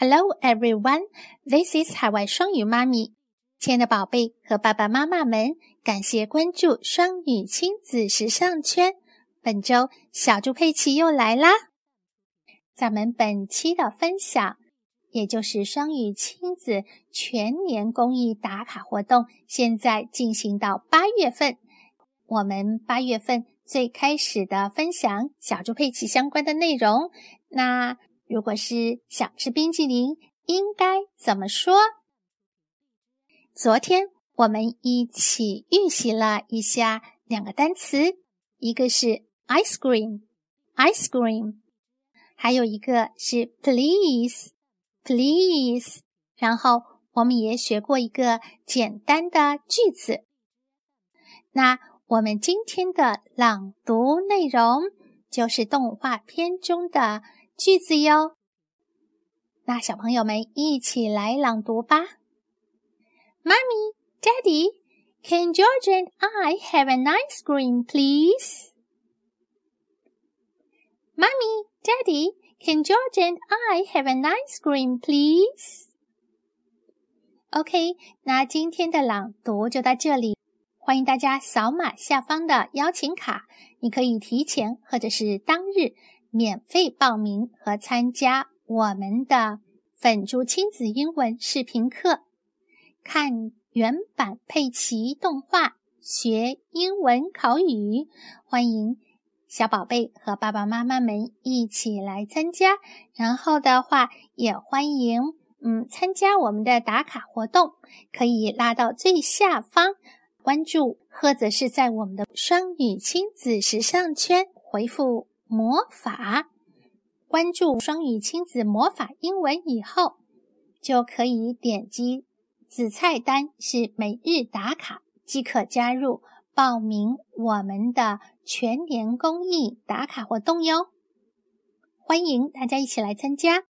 Hello, everyone. This is 海外双语妈咪。亲爱的宝贝和爸爸妈妈们，感谢关注双语亲子时尚圈。本周小猪佩奇又来啦！咱们本期的分享，也就是双语亲子全年公益打卡活动，现在进行到八月份。我们八月份最开始的分享小猪佩奇相关的内容，那。如果是想吃冰激凌，应该怎么说？昨天我们一起预习了一下两个单词，一个是 ice cream，ice cream，还有一个是 please，please。然后我们也学过一个简单的句子。那我们今天的朗读内容就是动画片中的。句子哟，那小朋友们一起来朗读吧。Mommy, Daddy, can George and I have an ice cream, please? Mommy, Daddy, can George and I have an ice cream, please? OK，那今天的朗读就到这里。欢迎大家扫码下方的邀请卡，你可以提前或者是当日。免费报名和参加我们的粉猪亲子英文视频课，看原版佩奇动画，学英文口语。欢迎小宝贝和爸爸妈妈们一起来参加。然后的话，也欢迎嗯参加我们的打卡活动，可以拉到最下方关注，或者是在我们的双语亲子时尚圈回复。魔法，关注双语亲子魔法英文以后，就可以点击子菜单是每日打卡，即可加入报名我们的全年公益打卡活动哟。欢迎大家一起来参加。